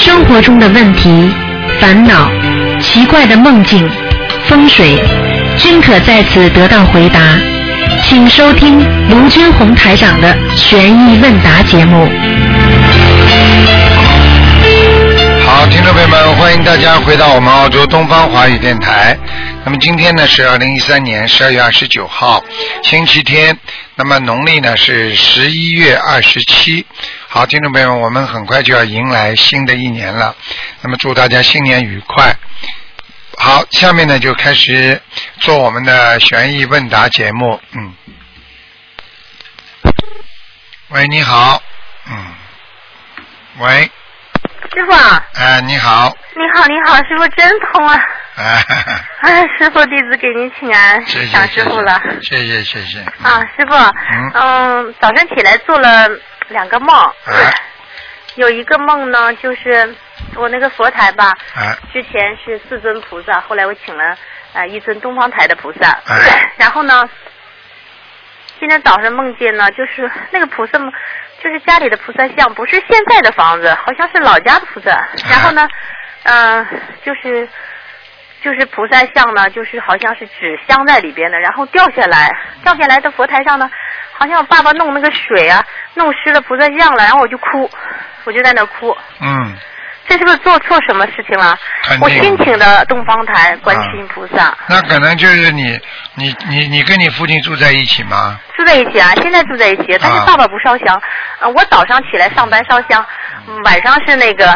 生活中的问题、烦恼、奇怪的梦境、风水，均可在此得到回答。请收听卢军红台长的悬疑问答节目。好，听众朋友们，欢迎大家回到我们澳洲东方华语电台。那么今天呢是二零一三年十二月二十九号，星期天。那么农历呢是十一月二十七。好，听众朋友们，我们很快就要迎来新的一年了。那么祝大家新年愉快。好，下面呢就开始做我们的悬疑问答节目。嗯。喂，你好。嗯。喂。师傅啊，哎，你好。你好，你好，师傅真通啊！哎，哎，师傅弟子给您请安，谢谢想师傅了。谢谢谢谢。啊，师傅，嗯嗯，早上起来做了两个梦，哎有一个梦呢，就是我那个佛台吧，哎之前是四尊菩萨，后来我请了呃一尊东方台的菩萨，哎 然后呢，今天早上梦见呢，就是 那个菩萨，就是家里的菩萨像，不是现在的房子，好像是老家的菩萨，然后呢，嗯、就是。就是菩萨像呢，就是好像是纸镶在里边的，然后掉下来，掉下来的佛台上呢，好像我爸爸弄那个水啊，弄湿了菩萨像了，然后我就哭，我就在那哭，嗯，这是不是做错什么事情了我新请的东方台观世音菩萨、那可能就是你你你你跟你父亲住在一起吗？住在一起啊，现在住在一起，但是啊爸爸不烧香，呃，我早上起来上班烧香，嗯晚上是那个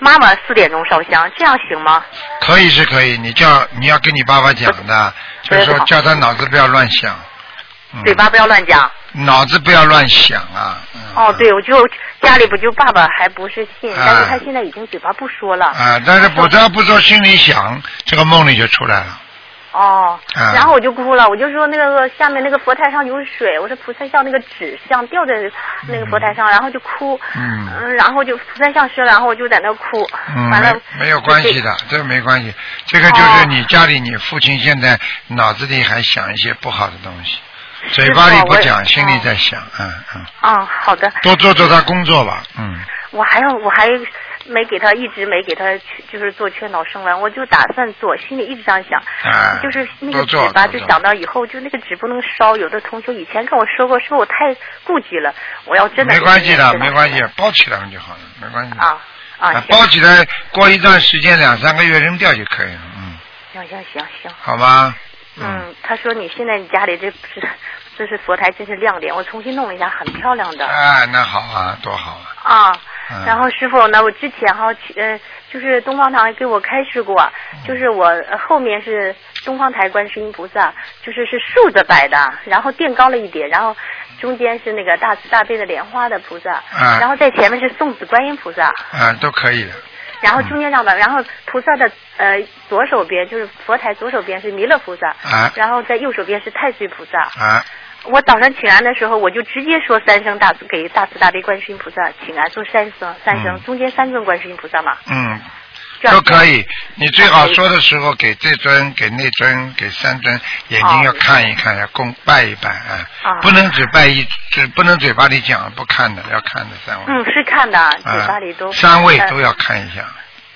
妈妈四点钟烧香，这样行吗？可以是可以，你叫你要跟你爸爸讲的，就是说叫他脑子不要乱想，嗯、嘴巴不要乱讲。脑子不要乱想啊。嗯、哦，对，我就家里不就爸爸还不是信，啊。但是他现在已经嘴巴不说了。啊，但是不只要不说心里想，这个梦里就出来了。哦，啊。然后我就哭了，我就说那个下面那个佛台上有水，我说菩萨像那个纸像掉在那个佛台上，然后就哭，嗯。然后就菩萨像湿了，然后我就在那哭，嗯，完了没没有关系的，这个没关系，这个就是你家里你父亲现在脑子里还想一些不好的东西，嘴巴里不讲，心里在想，嗯嗯，哦，好的，多做做他工作吧，嗯，我还要我还没给他一直没给他去就是做劝导生完，我就打算做，心里一直这样想，啊就是那个纸吧，就想到以后就那个纸不能烧，有的同学以前跟我说过，说我太顾忌了，我要真的没关系的，没关系，包起来就好了，没关系。啊啊，行包起来，过一段时间两三个月扔掉就可以了，嗯，行行行行，好吧？嗯，他说你现在你家里这不是 这是佛台真是亮点，我重新弄了一下，很漂亮的。啊，那好啊，多好啊，啊。嗯。然后师傅那，我之前哈去呃，就是东方堂给我开示过，嗯。就是我呃后面是东方台观世音菩萨，就是是竖着摆的，然后垫高了一点，然后中间是那个大慈大悲的莲花的菩萨，嗯然后在前面是送子观音菩萨，啊，都可以的，然后中间这样的，然后菩萨的呃左手边就是佛台左手边是弥勒菩萨，啊。然后在右手边是太岁菩萨。啊，我早上请安的时候，我就直接说三声大慈给大慈大悲观世音菩萨请安，说三声三声，嗯。中间三尊观世音菩萨嘛，嗯。都可以，你最好说的时候给这尊、给那尊、给三尊，眼睛要看一看，要供拜一拜啊，啊。不能只拜一，只不能嘴巴里讲不看的，要看的三位。嗯，是看的，嘴啊巴里都三位呃都要看一下。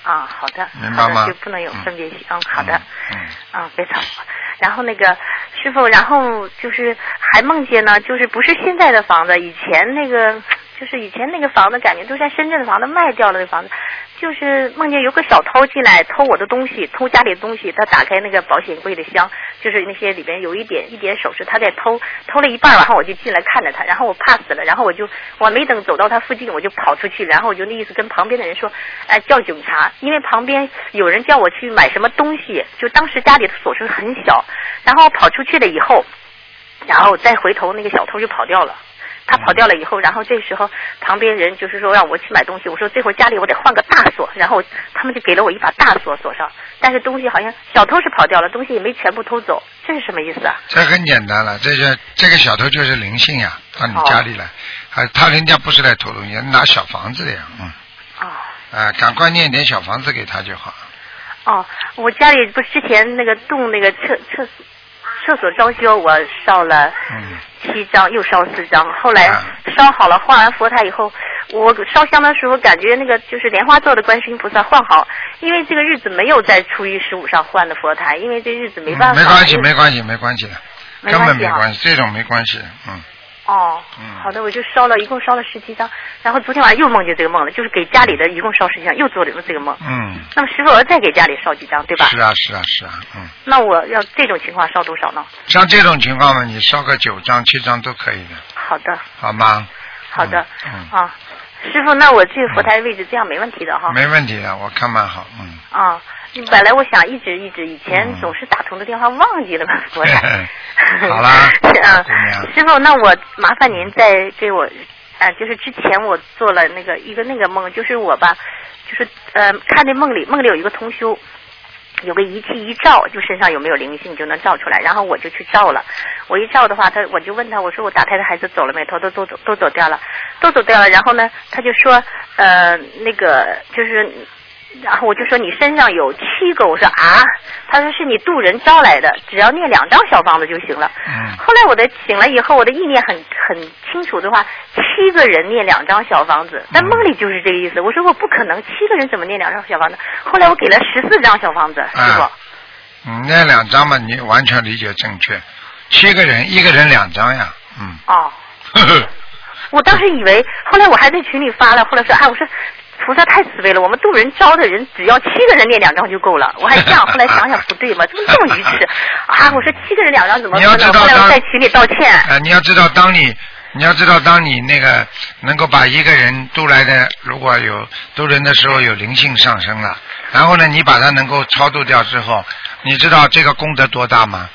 啊，好的，明白吗？就不能有分别心，嗯，好的，嗯。啊，非常好。然后那个师傅，然后就是还梦见呢，就是不是现在的房子，以前那个就是以前那个房子，感觉都在深圳的房子卖掉了，那房子就是梦见有个小偷进来偷我的东西，偷家里的东西，他打开那个保险柜的箱，就是那些里边有一点一点首饰，他在偷，偷了一半，然后我就进来看着他，然后我怕死了，然后我就我没等走到他附近，我就跑出去，然后我就那意思跟旁边的人说，哎，叫警察，因为旁边有人叫我去买什么东西，就当时家里的锁匙很小，然后跑出去了以后，然后再回头那个小偷就跑掉了。他跑掉了以后，然后这时候旁边人就是说让我去买东西，我说这会儿家里我得换个大锁，然后他们就给了我一把大锁锁上，但是东西好像小偷是跑掉了，东西也没全部偷走，这是什么意思啊？这很简单了，这个这个小偷就是灵性呀，到你哦家里来，啊，他人家不是来偷东西，拿小房子的呀，嗯，哦啊，赶快念点小房子给他就好。哦，我家里不是之前那个动那个厕厕所厕所装修，我烧了嗯七张，又烧四张，后来啊烧好了，画完佛台以后，我烧香的时候感觉那个就是莲花座的观世音菩萨换好，因为这个日子没有在初一十五上换的佛台，因为这日子没办法。嗯没关系，没关系，没关系的，根本没关系，这种没关系，嗯。哦，嗯好的，我就烧了，一共烧了十七张，然后昨天晚上又梦见这个梦了，就是给家里的一共烧十七张，又做了这个梦。嗯，那么师傅，我要再给家里烧几张，对吧？是啊，是啊，是啊，嗯，那我要这种情况烧多少呢？像这种情况呢，你烧个九张、七张都可以的，好的，好吗？好的，嗯啊，师傅，那我这个佛台位置这样没问题的哈。没问题的，我看蛮好，嗯。啊，本来我想一直一直以前嗯总是打通的电话忘记了把佛台。好啦是啊师傅，那我麻烦您再给我，啊，就是之前我做了那个一个那个梦，就是我吧，就是呃看那梦里梦里有一个通修。有个仪器一照，就身上有没有灵性就能照出来。然后我就去照了，我一照的话，他我就问他，我说我打胎的孩子走了没？他说都都走都走掉了，都走掉了。然后呢，他就说呃那个就是然后我就说你身上有七个，我说啊，他说是你渡人招来的，只要念两张小房子就行了。嗯后来我的醒了以后，我的意念很很清楚的话，七个人念两张小房子，但梦里就是这个意思。我说我不可能，七个人怎么念两张小房子？后来我给了十四张小房子，师傅。啊嗯，那两张嘛，你完全理解正确。七个人，一个人两张呀，嗯。哦，我当时以为，后来我还在群里发了，后来说，哎，我说菩萨太慈悲了，我们渡人招的人只要七个人念两张就够了。我还这样，后来想想不对嘛，怎么这么愚痴 啊？我说七个人两张怎么你要？知道在群里道歉。啊，你要知道，当你你要知道，当你那个能够把一个人渡来的，如果有渡人的时候有灵性上升了，然后呢，你把他能够超度掉之后，你知道这个功德多大吗？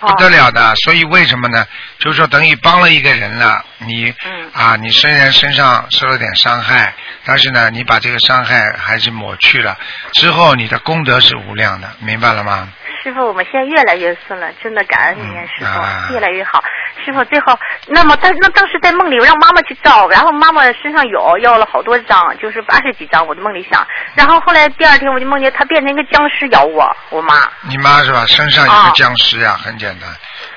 不得了的，所以为什么呢？就是说等于帮了一个人了，你、嗯啊，你虽然身上受了点伤害，但是呢，你把这个伤害还是抹去了，之后你的功德是无量的，明白了吗？师傅，我们现在越来越顺了，真的感恩您，嗯师傅、啊越来越好。师傅，最后，那么当那当时在梦里，我让妈妈去照，然后妈妈身上有要了好多张，就是八十几张，我的梦里想。然后后来第二天我就梦见她变成一个僵尸咬我，我妈。你妈是吧？身上有个啊僵尸呀，很简单。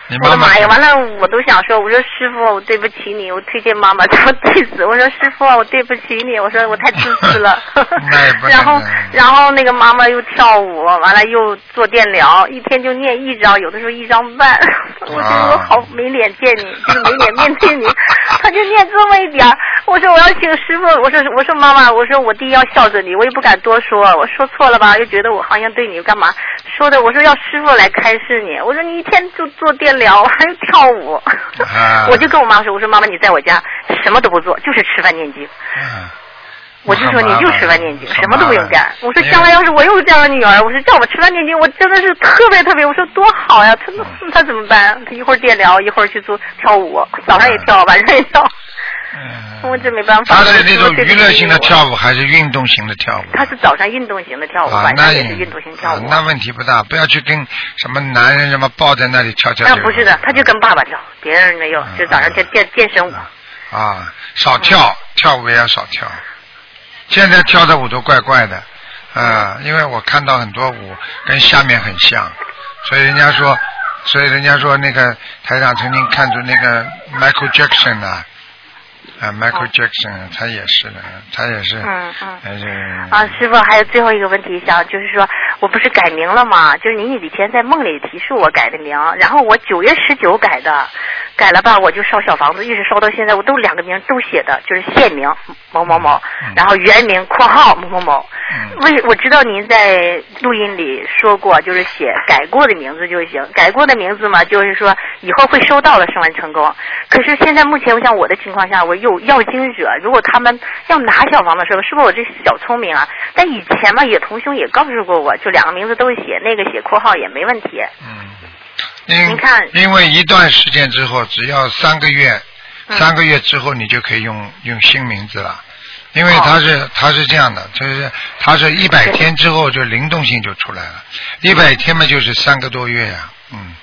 你妈妈我的妈呀！完了，我都想说，我说师傅，我对不起你，我推荐妈妈怎么对死？我说师傅，我对不起你，我说我太自私了。然后，然后那个妈妈又跳舞，完了又做电疗，一天就念一张，有的时候一张半。我觉得我好没脸见你，就是没脸面对你。他就念这么一点儿我说我要请师傅，我说我说妈妈，我说我弟要孝顺你，我也不敢多说，我说错了吧，又觉得我好像对你干嘛说的，我说要师傅来开示你，我说你一天就做电疗，还有跳舞，啊 我就跟我妈说，我说妈妈你在我家什么都不做，就是吃饭念经。嗯我就说你就吃饭念经，什么都不用干。我说将来要是我有这样的女儿，我说叫我吃饭念经，我真的是特别特别，我说多好呀！她她怎么办？她一会儿电疗，一会儿去做跳舞，早上也跳，晚上也跳，嗯我这没办法。他是那种娱乐性的，跳舞还是运动型的跳舞？他是早上运动型的跳舞，啊，晚那也上也是运动型跳舞。啊那问题不大，不要去跟什么男人什么抱在那里跳跳。啊，不是的，他就跟爸爸跳，别人没有，就早上健健健身舞。啊，少跳，跳舞也要少跳。现在跳的舞都怪怪的，啊，因为我看到很多舞跟下面很像，所以人家说，所以人家说那个台长曾经看出那个 Michael Jackson 啊，啊，Michael Jackson 他也是的，他也是，嗯嗯。啊，师傅，还有最后一个问题想，就是说我不是改名了吗？就是您以前在梦里提示我改的名，然后我九月十九改的，改了吧，我就烧小房子，一直烧到现在，我都两个名都写的，就是现名某某某，嗯然后原名（括号某某某）。嗯为我知道您在录音里说过，就是写改过的名字就行，改过的名字嘛，就是说以后会收到了，升完成功。可是现在目前，像我的情况下，我有要经者，如果他们要拿小房的时候，是不是我这小聪明啊？但以前嘛，也同兄也告诉过我，就两个名字都写，那个写括号也没问题。嗯，因您看。因为一段时间之后，只要三个月，嗯。三个月之后你就可以用用新名字了。因为它是、它是这样的，就是它是一百天之后就灵动性就出来了，一百天嘛就是三个多月呀、嗯，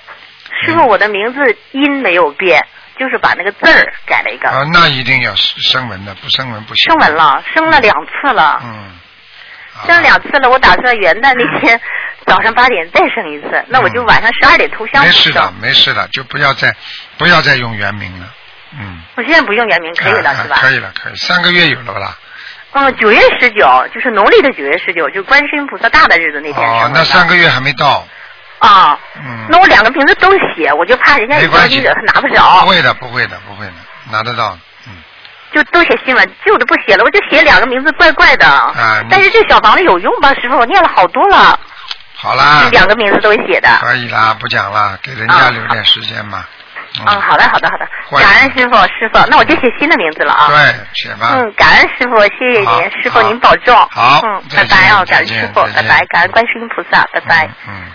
师傅，我的名字音没有变，就是把那个字儿改了一个，啊，那一定要声纹的，不声纹不行。升文了，升了两次了。嗯，啊。升两次了，我打算元旦那天早上八点再生一次，那我就晚上十二点头香没事的。，没事的，就不要再不要再用原名了。嗯，我现在不用原名可以了、啊是吧？可以了，可以，三个月有了不啦？嗯，九月十九就是农历的九月十九，就观世音菩萨大的日子那天哦那三个月还没到，啊。嗯。那我两个名字都写，我就怕人家有没关系他拿不着不，会的，不会的，不会的，拿得到。嗯，就都写新闻，旧的不写了，我就写两个名字，怪怪的。啊但是这小房子有用吧，师傅？我念了好多了，好啦，两个名字都写的。可以啦，不讲了，给人家啊留点时间嘛。嗯，好的，好的，好的。感恩师傅，师傅，那我就写新的名字了啊。对，写吧。嗯，感恩师傅，谢谢您，师傅您保重。好嗯，再见拜拜啊，感恩师傅，拜拜，感恩观世音菩萨，拜拜。嗯。嗯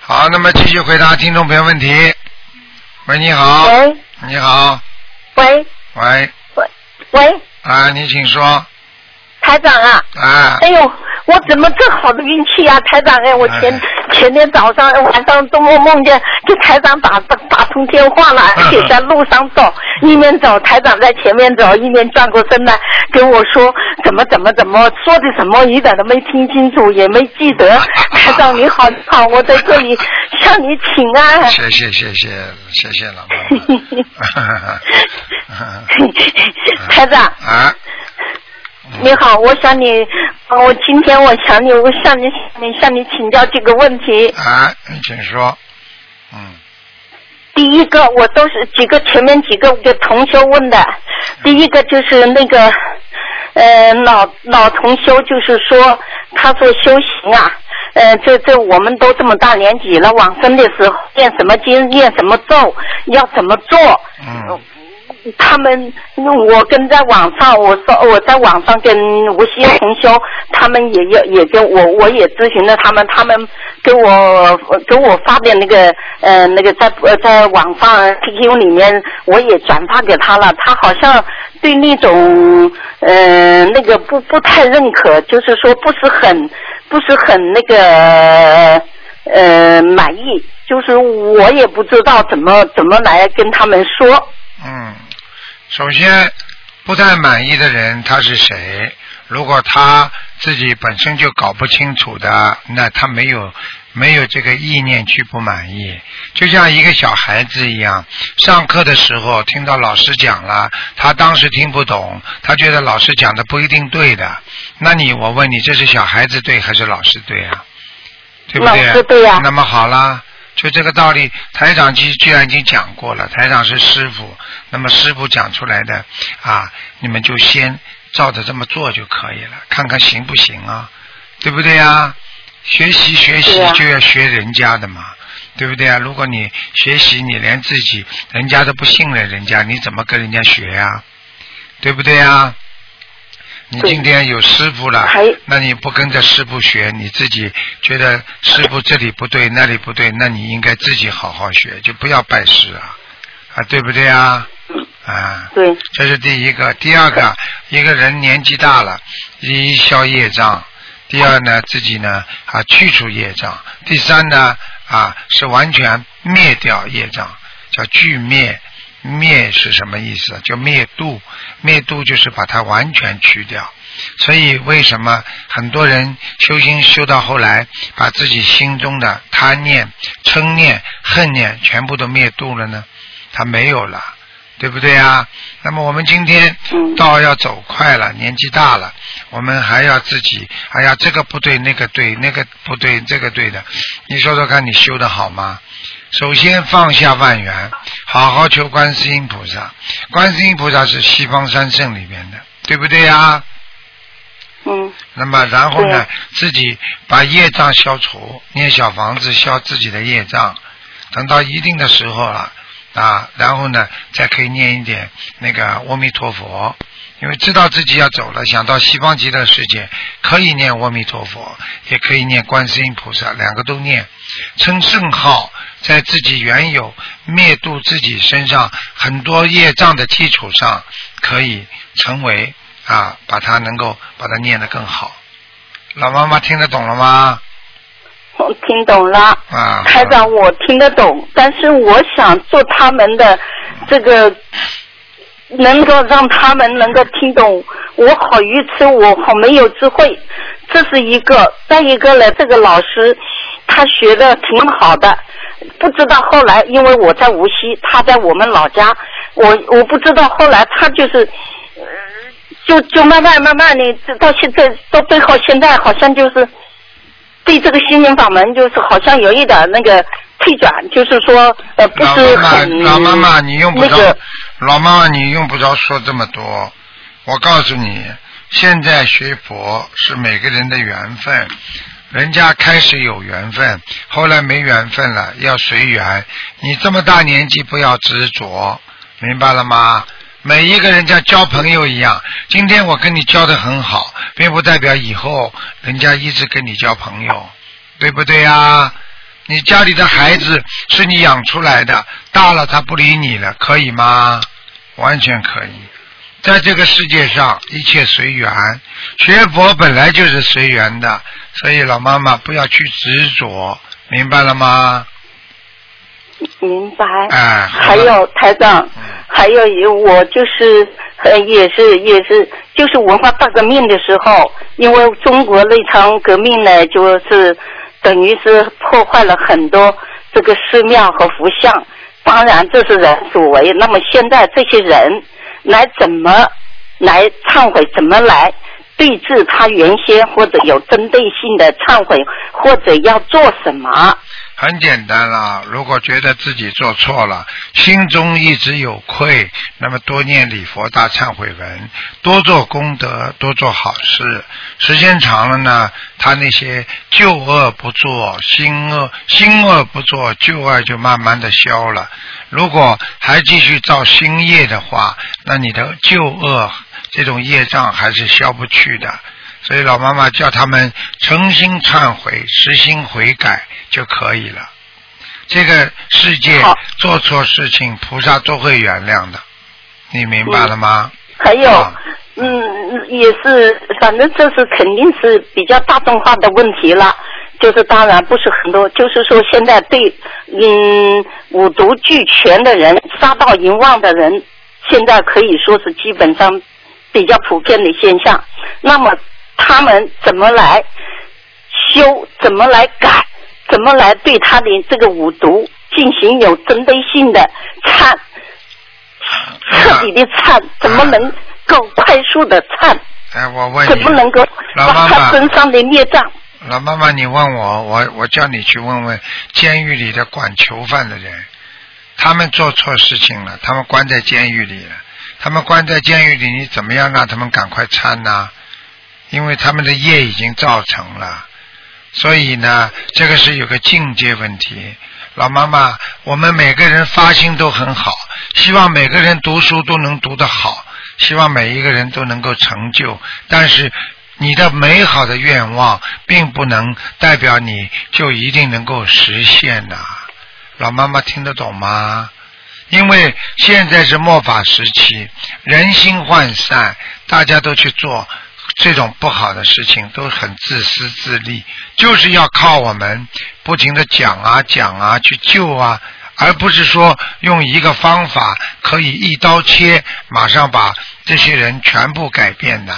好，那么继续回答听众朋友问题。喂，你好。喂你好。喂喂，喂，啊，你请说。台长啊！啊哎，呦，我怎么这好的运气啊，台长哎！我前、哎前天早上晚上做梦梦见给台长打打打通电话了，而且在路上走，一面走台长在前面走，一面转过身来跟我说怎么怎么怎么说的什么，一点都没听清楚，也没记得。台长你好，你好，我在这里 向你请安。谢谢谢谢谢谢老妈妈。台长，啊，你好，我想你，呃我今天我想你，我向你向你向你请教几个问题。啊，你请说。嗯第一个，我都是几个前面几个的同修问的，第一个就是那个，呃，老老同修就是说，他说修行啊，呃，这这我们都这么大年纪了，往生的时候念什么经，念什么咒，要怎么做？嗯他们，我跟在网上，我说我在网上跟无锡同修，他们也也也跟我，我也咨询了他们，他们给我给我发的那个呃那个在呃在网上 QQ 里面，我也转发给他了，他好像对那种呃那个不不太认可，就是说不是很不是很那个呃满意，就是我也不知道怎么怎么来跟他们说。嗯，首先不太满意的人他是谁？如果他自己本身就搞不清楚的，那他没有没有这个意念去不满意。就像一个小孩子一样，上课的时候听到老师讲了，他当时听不懂，他觉得老师讲的不一定对的。那你我问你，这是小孩子对还是老师对啊？对不对？老师对呀那么好啦，就这个道理，台长既既然已经讲过了，台长是师傅，那么师傅讲出来的啊，你们就先照着这么做就可以了，看看行不行啊，对不对呀？学习学习就要学人家的嘛，对不对啊？如果你学习你连自己人家都不信任人家，你怎么跟人家学呀？对不对呀？你今天有师傅了，那你不跟着师傅学，你自己觉得师傅这里不对 那里不对，那你应该自己好好学，就不要拜师啊，啊，对不对啊？啊，对，这是第一个。第二个，一个人年纪大了，第一消业障，第二呢自己呢啊去除业障，第三呢啊是完全灭掉业障，叫俱灭。灭是什么意思？就灭度，灭度就是把它完全去掉。所以为什么很多人修心修到后来，把自己心中的贪念、嗔念、恨念全部都灭度了呢？他没有了。对不对啊？那么我们今天道要走快了，年纪大了，我们还要自己，哎呀，这个不对，那个对，那个不对，这个对的，你说说看，你修的好吗？首先放下万缘，好好求观世音菩萨。观世音菩萨是西方三圣里面的，对不对呀？嗯那么然后呢，自己把业障消除，念小房子消自己的业障，等到一定的时候了啊，然后呢，再可以念一点那个阿弥陀佛，因为知道自己要走了，想到西方极乐世界，可以念阿弥陀佛，也可以念观世音菩萨，两个都念，称圣号，在自己原有灭度自己身上很多业障的基础上，可以成为啊，把它能够把它念得更好。老妈妈听得懂了吗？我听懂了。啊，台长，我听得懂，但是我想做他们的这个，能够让他们能够听懂。我好愚痴，我好没有智慧，这是一个。再一个呢，这个老师他学的挺好的，不知道后来，因为我在无锡，他在我们老家，我我不知道后来他就是，呃就就慢慢慢慢的，直到现在到最后，现在好像就是对这个心灵法门，就是好像有一点那个退转，就是说呃不老是老妈妈，你用不着，那个老妈妈你用不着说这么多。我告诉你，现在学佛是每个人的缘分，人家开始有缘分，后来没缘分了，要随缘。你这么大年纪不要执着，明白了吗？每一个人像交朋友一样，今天我跟你交的很好，并不代表以后人家一直跟你交朋友，对不对呀？你家里的孩子是你养出来的，大了他不理你了，可以吗？完全可以。在这个世界上，一切随缘。学佛本来就是随缘的，所以老妈妈不要去执着，明白了吗？明白。哎还有台长，还有一我就是呃也是也是就是文化大革命的时候，因为中国那场革命呢，就是等于是破坏了很多这个寺庙和佛像。当然这是人所为，那么现在这些人来怎么来忏悔，怎么来对峙他原先或者有针对性的忏悔，或者要做什么？很简单啦，如果觉得自己做错了，心中一直有愧，那么多念礼佛大忏悔文，多做功德，多做好事。时间长了呢，他那些旧恶不做，新恶新恶不做，旧恶就慢慢的消了。如果还继续造新业的话，那你的旧恶这种业障还是消不去的。所以老妈妈叫他们诚心忏悔、实心悔改就可以了。这个世界做错事情，菩萨都会原谅的，你明白了吗？还有啊，嗯，也是，反正这是肯定是比较大众化的问题了。就是当然不是很多，就是说现在对嗯五毒俱全的人、杀盗淫妄的人，现在可以说是基本上比较普遍的现象。那么他们怎么来修？怎么来改？怎么来对他的这个五毒进行有针对性的忏？彻底的忏，怎么能够快速的忏？哎，我问怎么能你，够把老妈妈他身上的孽障？老妈妈，你问我，我我叫你去问问监狱里的管囚犯的人，他们做错事情了，他们关在监狱里了，他们关在监狱里，你怎么样让他们赶快忏呢？因为他们的业已经造成了，所以呢，这个是有个境界问题。老妈妈，我们每个人发心都很好，希望每个人读书都能读得好，希望每一个人都能够成就。但是你的美好的愿望，并不能代表你就一定能够实现呐、老妈妈听得懂吗？因为现在是末法时期，人心涣散，大家都去做这种不好的事情，都很自私自利，就是要靠我们不停的讲啊讲啊去救啊，而不是说用一个方法可以一刀切，马上把这些人全部改变的。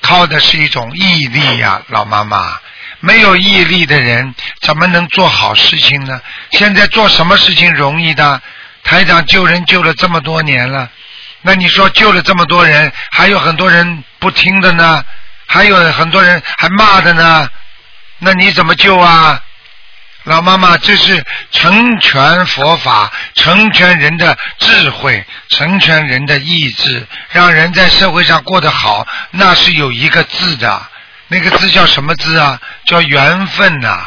靠的是一种毅力呀、老妈妈。没有毅力的人怎么能做好事情呢？现在做什么事情容易的？台长救人救了这么多年了，那你说救了这么多人，还有很多人不听的呢，还有很多人还骂的呢，那你怎么救啊？老妈妈，这是成全佛法，成全人的智慧，成全人的意志，让人在社会上过得好，那是有一个字的，那个字叫什么字啊？叫缘分呐、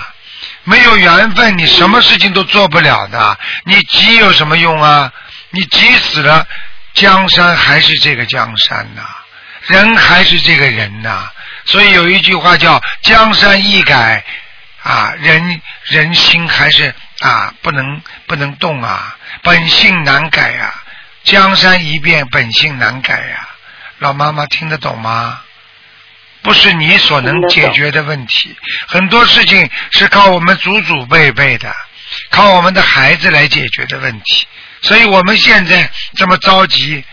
没有缘分，你什么事情都做不了的。你急有什么用啊？你急死了，江山还是这个江山呐、人还是这个人呐、所以有一句话叫“江山易改”，啊，人人心还是啊不能不能动啊，本性难改啊，江山一变，本性难改呀、老妈妈听得懂吗？不是你所能解决的问题，很多事情是靠我们祖祖辈辈的，靠我们的孩子来解决的问题。所以我们现在这么着急，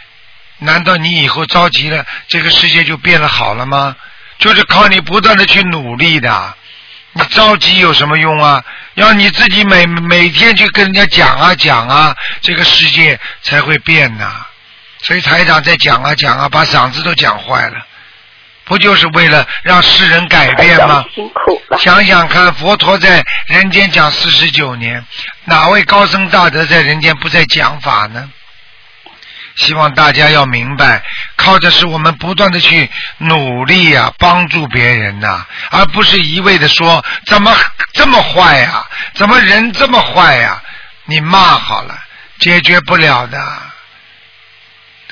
难道你以后着急了，这个世界就变得好了吗？就是靠你不断的去努力的。你着急有什么用啊？要你自己每每天去跟人家讲啊讲啊，这个世界才会变呐。所以台长在讲啊讲啊，把嗓子都讲坏了，不就是为了让世人改变吗？辛苦了。想想看，佛陀在人间讲四十九年，哪位高僧大德在人间不在讲法呢？希望大家要明白，靠的是我们不断的去努力呀、帮助别人呐、而不是一味的说怎么这么坏呀、怎么人这么坏呀、你骂好了，解决不了的。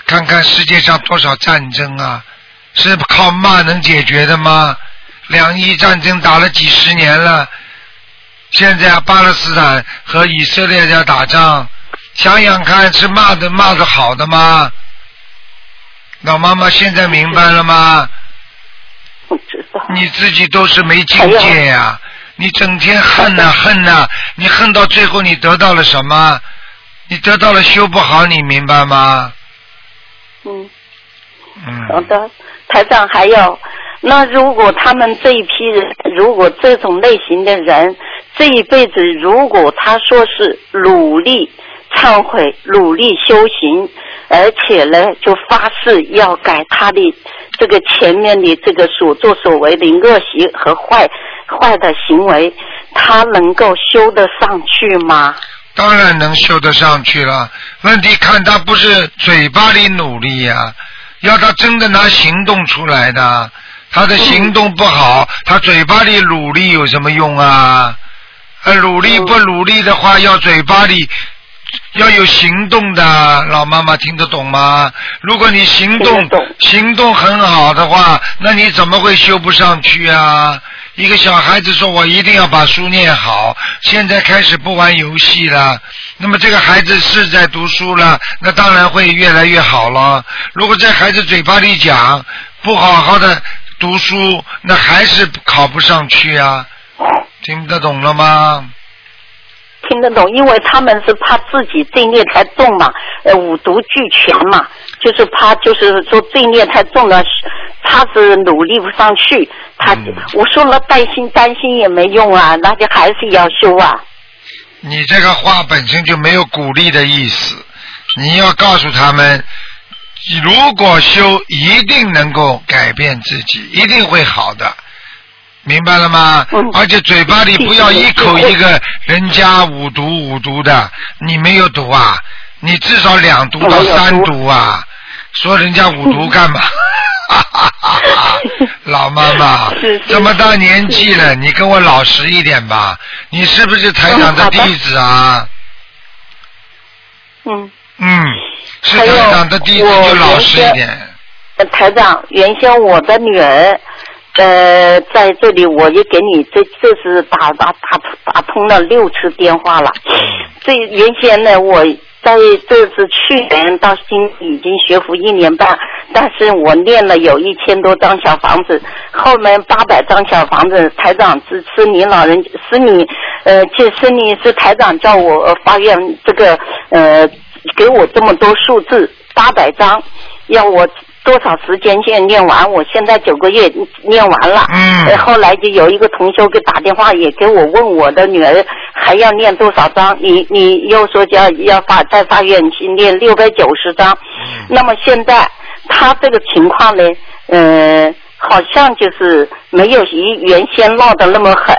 看看世界上多少战争啊，是靠骂能解决的吗？两伊战争打了几十年了，现在巴勒斯坦和以色列在打仗，想想看，是骂的骂的好的吗？老妈妈现在明白了吗？不知道。你自己都是没境界呀、你整天恨呐、恨呐、你恨到最后你得到了什么？你得到了修不好，你明白吗？嗯，嗯好嗯，的，台长还有，那如果他们这一批人，如果这种类型的人，这一辈子如果他说是努力忏悔、努力修行，而且呢就发誓要改他的这个前面的这个所作所为的恶习和坏坏的行为，他能够修得上去吗？当然能修得上去了。问题看他不是嘴巴里努力呀、要他真的拿行动出来的。他的行动不好，他嘴巴里努力有什么用啊？呃，努力不努力的话，要嘴巴里要有行动的，老妈妈听得懂吗？如果你行动行动很好的话，那你怎么会修不上去啊？一个小孩子说：“我一定要把书念好。”现在开始不玩游戏了，那么这个孩子是在读书了，那当然会越来越好了。如果在孩子嘴巴里讲不好好的读书，那还是考不上去啊。听得懂了吗？听得懂，因为他们是怕自己罪孽太重嘛，呃，五毒俱全嘛，就是怕就是说罪孽太重了，他是努力不上去。他、嗯我说了担心担心也没用啊，那就还是要修啊。你这个话本身就没有鼓励的意思，你要告诉他们，如果修，一定能够改变自己，一定会好的，明白了吗？嗯而且嘴巴里不要一口一个人家五毒五毒的，你没有毒啊？你至少两毒到三毒啊！说人家五毒干嘛？老妈妈是是，这么大年纪了，你跟我老实一点吧。你是不是台长的弟子啊？嗯，嗯，是台长的弟子就老实一点。呃台长，原先我的女儿。呃，在这里我也给你这这次打打打打通了六次电话了。这原先呢，我在这次去年到今已经学佛一年半，但是我念了有一千多张小房子，后面八百张小房子，台长支持你老人是你呃，就是你是台长叫我呃发愿这个呃给我这么多数字八百张，要我。多少时间先念完？我现在九个月念完了。嗯呃后来就有一个同修给打电话，也给我问我的女儿还要念多少章？你你又说要要发再发愿去念六百九十章。那么现在他这个情况呢，呃，好像就是没有原原先闹得那么狠，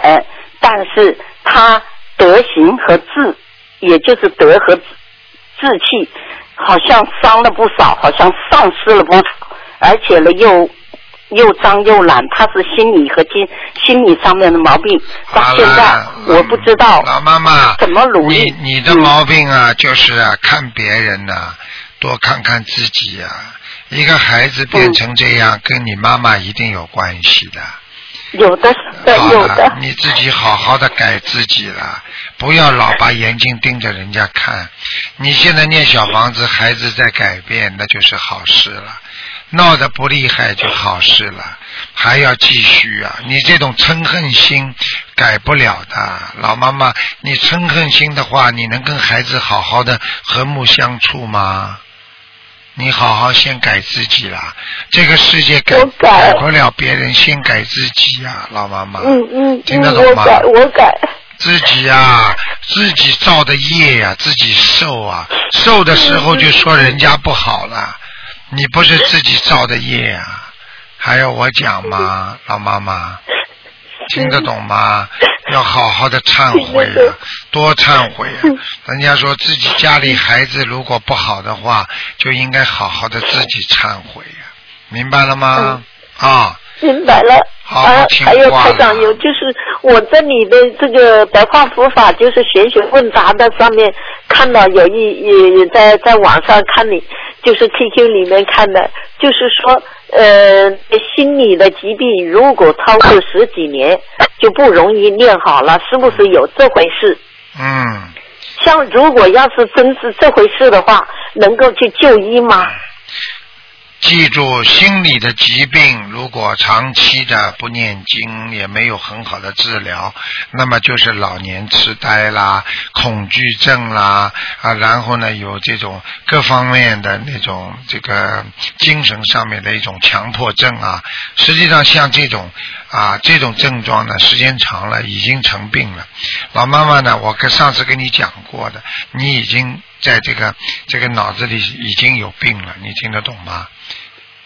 但是他德行和志，也就是德和志气，好像伤了不少，好像丧失了不少，而且呢又又脏又懒，他是心理和精心理上面的毛病。到现在，我不知道老妈妈怎么努力。你你的毛病啊，就是啊，看别人呐、多看看自己呀、一个孩子变成这样，跟你妈妈一定有关系的。有的是的，有的，，你自己好好的改自己了，不要老把眼睛盯着人家看。你现在念小房子，孩子在改变，那就是好事了。闹得不厉害就好事了，还要继续啊！你这种嗔恨心改不了的，老妈妈，你嗔恨心的话，你能跟孩子好好的和睦相处吗？你好好先改自己啦，这个世界改我改。不了别人，先改自己呀、老妈妈。嗯嗯嗯，听得懂吗？我改我改，自己呀、自己造的业呀、自己受啊，受的时候就说人家不好了，你不是自己造的业啊，还要我讲吗，老妈妈？听得懂吗？要好好的忏悔啊，多忏悔啊！人家说自己家里孩子如果不好的话，就应该好好的自己忏悔呀、明白了吗？啊，明白了。好听还有话台长有就是我在你的这个白话佛法，就是玄学问答的上面看到有一也在在网上看你，就是 QQ 里面看的，就是说呃心理的疾病如果超过十几年 就不容易练好了，是不是有这回事？嗯，像如果要是真是这回事的话，能够去就医吗？记住，心理的疾病如果长期的不念经，也没有很好的治疗，那么就是老年痴呆啦、恐惧症啦啊，然后呢有这种各方面的那种这个精神上面的一种强迫症啊。实际上像这种啊这种症状呢，时间长了已经成病了。老妈妈呢，我跟上次跟你讲过的，你已经在这个这个脑子里已经有病了，你听得懂吗？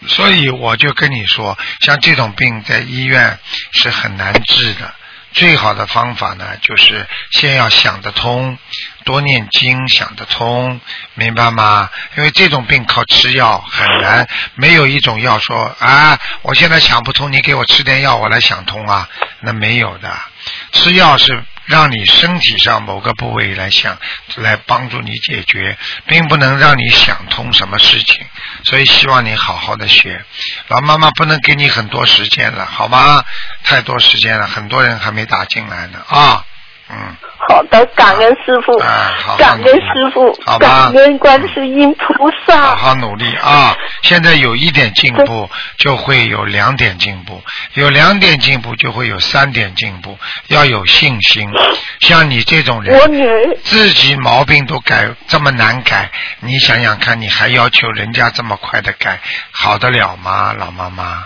所以我就跟你说，像这种病在医院是很难治的。最好的方法呢，就是先要想得通，多念经，想得通，明白吗？因为这种病靠吃药很难，没有一种药说啊，我现在想不通，你给我吃点药，我来想通啊，那没有的。吃药是让你身体上某个部位来想，来帮助你解决，并不能让你想通什么事情。所以希望你好好的学。老妈妈不能给你很多时间了，好吗？太多时间了，很多人还没打进来呢啊，好的，感恩师傅，感恩师傅感恩观世音菩好萨。好好努力啊！现在有一点进步，就会有两点进步；有两点进步，就会有三点进步。要有信心。像你这种我人，女自己毛病都改这么难改，你想想看，你还要求人家这么快的改，好得了吗？老妈妈，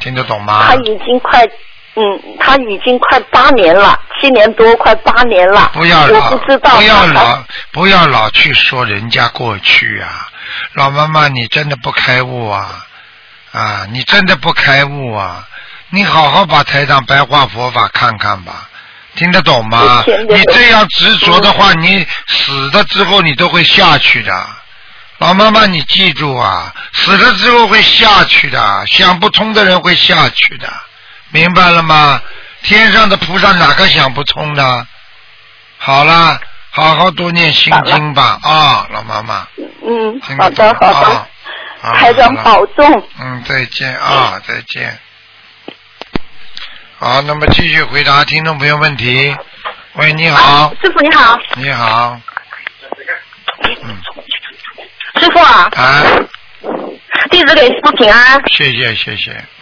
听得懂吗他？已经快，嗯，他已经快八年了，七年多，快八年了。不要老我不知道不要老不要老去说人家过去啊，老妈妈，你真的不开悟啊啊！你真的不开悟啊！你好好把台长白话佛法看看吧，听得懂吗你这样执着的话，你死了之后你都会下去的。老妈妈，你记住啊，死了之后会下去的，想不通的人会下去的，明白了吗？天上的菩萨哪个想不通的？好了，好好多念心经吧。啊，老妈妈。嗯好的，好好台长保重。嗯，再见。啊，再见。好，那么继续回答听众朋友问题。喂，你好，师傅你好，你好，嗯，师傅啊，啊，弟子给师傅平安。谢谢谢谢，嗯，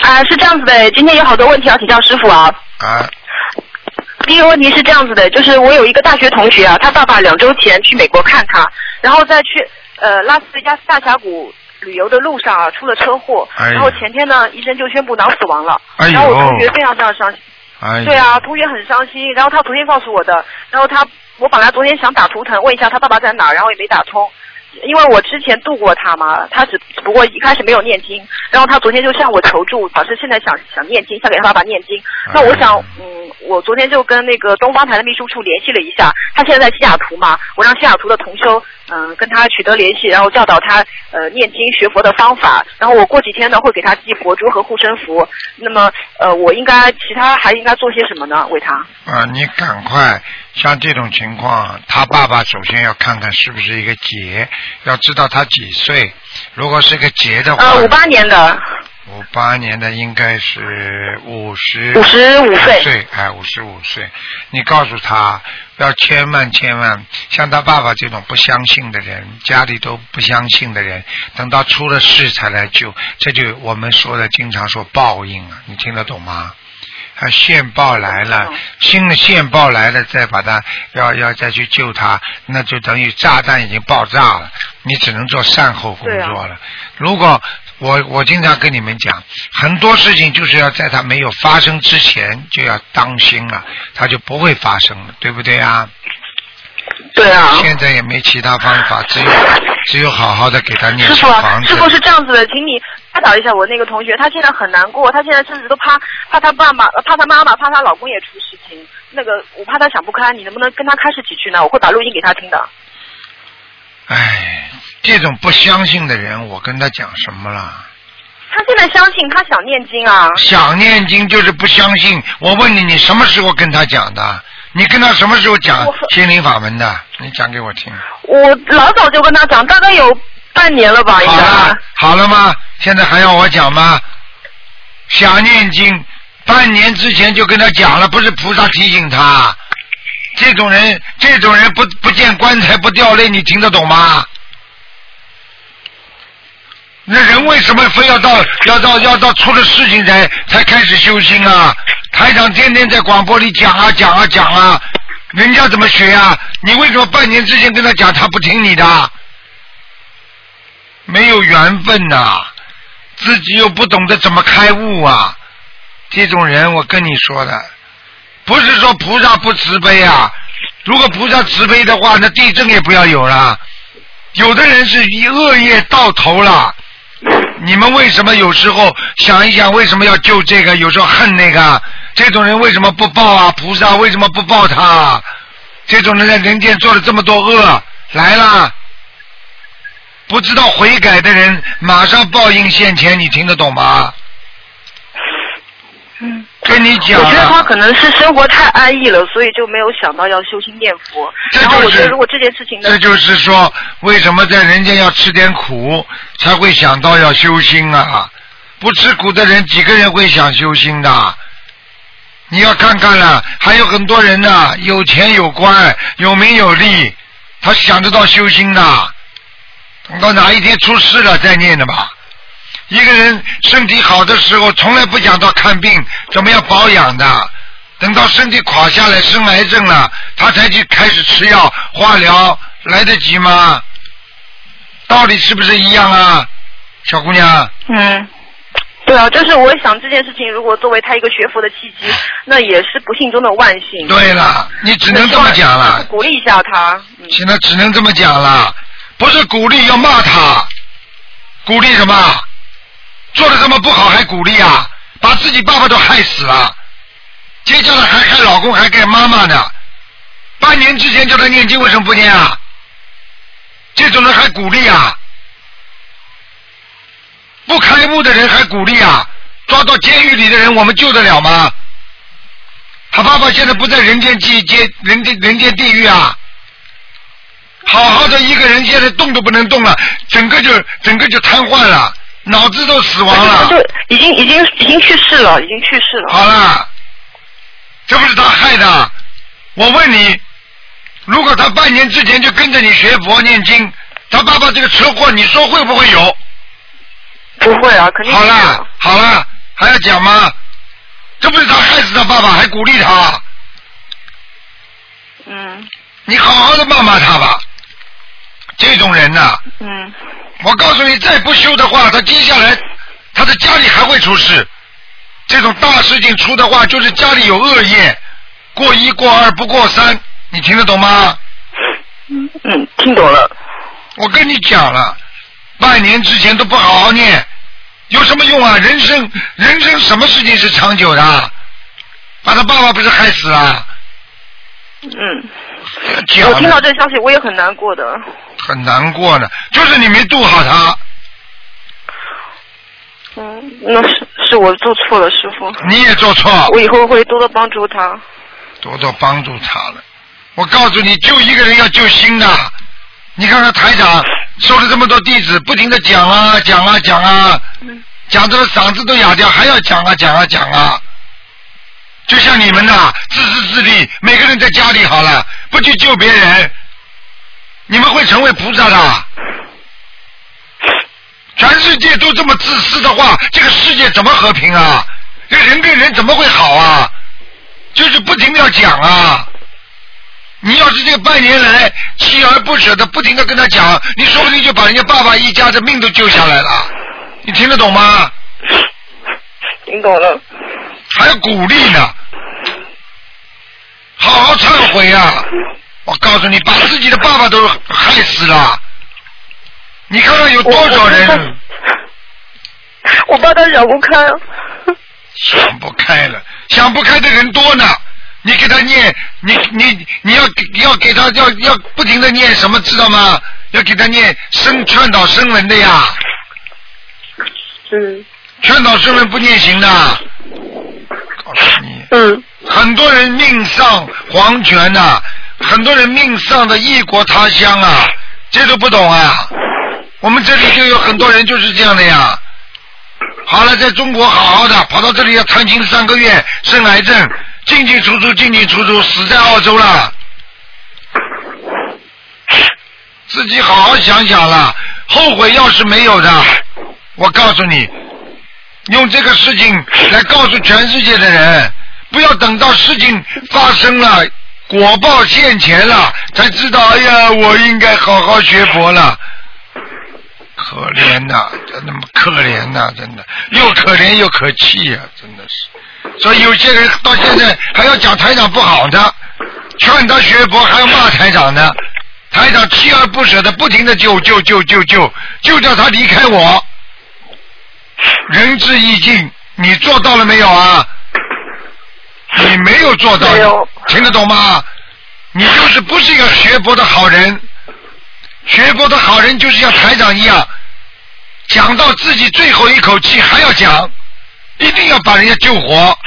啊，是这样子的，今天有好多问题要请教师傅啊。啊，第一个问题是这样子的，就是我有一个大学同学啊，他爸爸两周前去美国看他，然后在去呃拉斯维加斯大峡谷旅游的路上啊出了车祸，哎然后前天呢医生就宣布脑死亡了，哎然后我同学非常非常伤心，哎，对啊，同学很伤心，然后他昨天告诉我的，然后他我本来昨天想打图腾问一下他爸爸在哪儿，然后也没打通。因为我之前度过他嘛，他只只不过一开始没有念经，然后他昨天就向我求助，老师现在想想念经，想给他爸爸念经。那我想，嗯，我昨天就跟那个东方台的秘书处联系了一下，他现在在西雅图嘛，我让西雅图的同修，嗯、跟他取得联系，然后教导他呃念经学佛的方法，然后我过几天呢会给他寄佛珠和护身符。那么呃，我应该其他还应该做些什么呢？为他？啊，你赶快，像这种情况，他爸爸首先要看看是不是一个劫，要知道他几岁。如果是个劫的话，呃，五八年的，五八年的应该是五十五十五岁。岁，哎，五十五岁。你告诉他，要千万千万，像他爸爸这种不相信的人，家里都不相信的人，等到出了事才来救，这就我们说的，经常说报应啊，你听得懂吗？他线报来了，新的线报来了，再把他要要再去救他，那就等于炸弹已经爆炸了，你只能做善后工作了。如果我我经常跟你们讲，很多事情就是要在它没有发生之前就要当心了，它就不会发生了，对不对啊？对啊。现在也没其他方法，只有只有好好的给他念小房，子师。傅是这样子的，请你开导一下我那个同学，他现在很难过，他现在甚至都怕怕他爸爸、怕他妈妈、怕她老公也出事情。那个我怕他想不开，你能不能跟他开始几句呢？我会把录音给他听的。唉，这种不相信的人，我跟他讲什么了？他现在相信，他想念经啊。想念经就是。不相信。我问你，你什么时候跟他讲的？你跟他什么时候讲心灵法门的？你讲给我听。我老早就跟他讲，大概有半年了吧，应该。好了，好了吗？现在还要我讲吗？想念经，半年之前就跟他讲了，不是菩萨提醒他。这种人，这种人不不见棺材不掉泪，你听得懂吗？那人为什么非要到要到要到出了事情才才开始修心啊？台长天天在广播里讲啊讲啊讲啊，人家怎么学啊？你为什么半年之前跟他讲，他不听你的？没有缘分呐、自己又不懂得怎么开悟啊！这种人，我跟你说的，不是说菩萨不慈悲啊。如果菩萨慈悲的话，那地震也不要有了。有的人是一恶业到头了，你们为什么有时候想一想，为什么要救这个？有时候恨那个，这种人为什么不报啊？菩萨为什么不报他？这种人在人间做了这么多恶，来了，不知道悔改的人，马上报应现前，你听得懂吗？嗯。跟你讲我觉得他，可能是生活太安逸了，所以就没有想到要修心念佛。这然后我就是觉得如果这件事情呢这，就是说，为什么在人间要吃点苦，才会想到要修心啊？不吃苦的人，几个人会想修心的？你要看看了，还有很多人呢、有钱有官，有名有利，他想得到修心的。等到哪一天出事了再念的吧。一个人身体好的时候，从来不讲到看病怎么样保养的，等到身体垮下来生癌症了，他才去开始吃药化疗，来得及吗？道理是不是一样啊，小姑娘？嗯。对啊，就是我想这件事情，如果作为他一个学佛的契机，那也是不幸中的万幸。对了，你只能这么讲了，鼓励一下他。嗯现在只能这么讲了，不是鼓励要骂他，鼓励什么？做的这么不好还鼓励啊？把自己爸爸都害死了，接下来还害老公还害妈妈呢。半年之前叫他念经，为什么不念啊？这种人还鼓励啊？不开悟的人还鼓励啊？抓到监狱里的人，我们救得了吗？他爸爸现在不在人间地界人间人间地狱啊？好好的一个人，现在动都不能动了，整个就整个就瘫痪了，脑子都死亡了。就已经已经已经去世了，已经去世了。好了，这不是他害的。我问你，如果他半年之前就跟着你学佛念经，他爸爸这个车祸，你说会不会有？不会啊，肯定好了，好了，还要讲吗？这不是他害死他爸爸，还鼓励他，嗯你好好的骂骂他吧。这种人呐、嗯，我告诉你，再不修的话，他接下来他的家里还会出事。这种大事情出的话，就是家里有恶业，过一过二不过三，你听得懂吗？嗯，听懂了。我跟你讲了，半年之前都不好好念，有什么用啊？人生人生什么事情是长久的？把他爸爸不是害死了？嗯，讲我听到这消息，我也很难过的。很难过呢，就是你没度好他，嗯，那是是我做错了，师傅。你也做错，我以后会多多帮助他。多多帮助他了。我告诉你，救一个人要救心的。你看看台长收了这么多弟子，不停的讲啊讲啊讲啊，嗯讲的嗓子都哑掉，还要讲啊讲啊讲啊。就像你们呐，自私自利，每个人在家里好了，不去救别人，你们会成为菩萨的。全世界都这么自私的话，这个世界怎么和平啊？这人跟人怎么会好啊？就是不停的要讲啊。你要是这半年来锲而不舍的不停的跟他讲，你说不定就把人家爸爸一家的命都救下来了。你听得懂吗？听懂了。还要鼓励呢，好好忏悔啊！我告诉你，把自己的爸爸都害死了。你看看有多少人我爸他想不开。想不开了，想不开的人多呢。你给他念，你你你要要给他要要不停的念什么，知道吗？要给他念生劝导声文的呀。嗯劝导声闻不念行的。告诉你，嗯很多人命丧黄泉呐、很多人命丧的异国他乡啊，这都不懂啊。我们这里就有很多人就是这样的呀。好了，在中国好好的，跑到这里要探亲三个月，生癌症，进进出出，进进出出，死在澳洲了。自己好好想想了，后悔要是没有的，我告诉你，用这个事情来告诉全世界的人，不要等到事情发生了，果报现前了，才知道，哎呀，我应该好好学佛了。可怜呐、真的可怜呐、真的又可怜又可气呀、真的是。所以有些人到现在还要讲台长不好呢，劝他学佛还要骂台长呢。台长锲而不舍的不停的救救救救救，就叫他离开我。仁至义尽，你做到了没有啊？你没有做到，听得懂吗？你就是不是一个学佛的好人。学佛的好人就是像台长一样，讲到自己最后一口气还要讲，一定要把人家救活。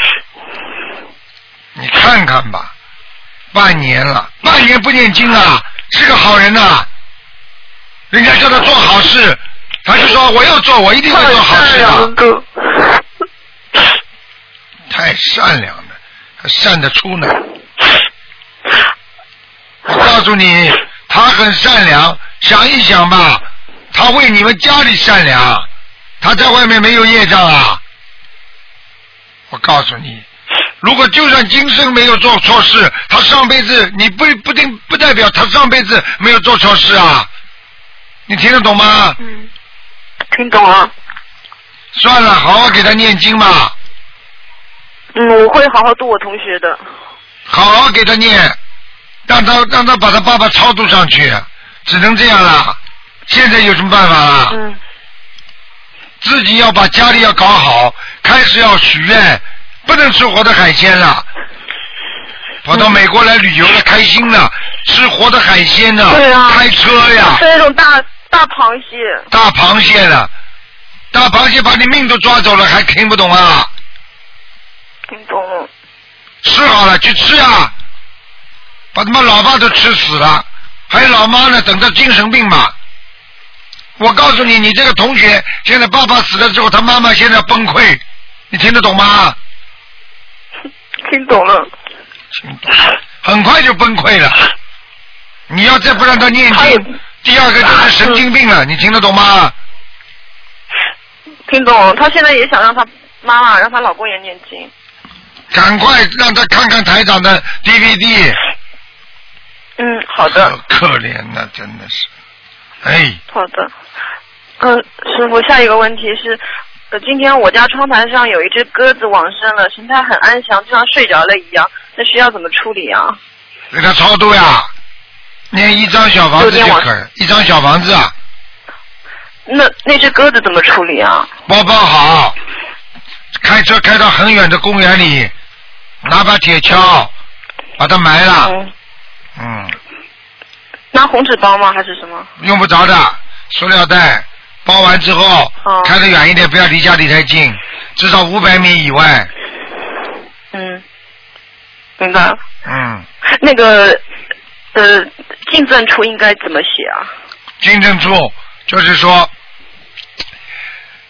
你看看吧，半年了，半年不念经啊，是个好人呐、人家叫他做好事，他就说我要做，我一定会做好事的。哥。太善良善得出呢。我告诉你，他很善良，想一想吧，他为你们家里善良，他在外面没有业障啊。我告诉你，如果就算今生没有做错事，他上辈子你不不定不代表他上辈子没有做错事啊。你听得懂吗？嗯，听懂了。算了，好好给他念经吧，嗯，我会好好度我同学的。好好给他念，让他让他把他爸爸超度上去，只能这样了。现在有什么办法了？嗯自己要把家里要搞好，开始要许愿，不能吃活的海鲜了。跑到美国来旅游了，开心了，吃活的海鲜呢，对啊开车呀，吃那种大大螃蟹。大螃蟹了，大螃蟹把你命都抓走了，还听不懂啊？听懂了。吃好了去吃啊，把他妈老爸都吃死了，还有老妈呢，等着精神病嘛。我告诉你，你这个同学现在爸爸死了之后，他妈妈现在崩溃，你听得懂吗？听懂了。听懂很快就崩溃了。你要再不让他念经，第二个就是神经病了，你听得懂吗？听懂了。他现在也想让他妈妈，让他老公也念经。赶快让他看看台长的 DVD，嗯，好的，可可怜呐，真的是，哎，好的。嗯、师傅，下一个问题是，呃，今天我家窗台上有一只鸽子往生了，神态很安详，就像睡着了一样，那需要怎么处理啊？给他超度呀，念一张小房子就可以，一张小房子啊，那那只鸽子怎么处理啊？包包好，开车开到很远的公园里，拿把铁锹把它埋了，嗯，嗯，拿红纸包吗？还是什么？用不着的，塑料袋包完之后，哦开得远一点，不要离家里太近，至少五百米以外，嗯，明白了。嗯，那个呃，进证处应该怎么写啊？金正处就是说，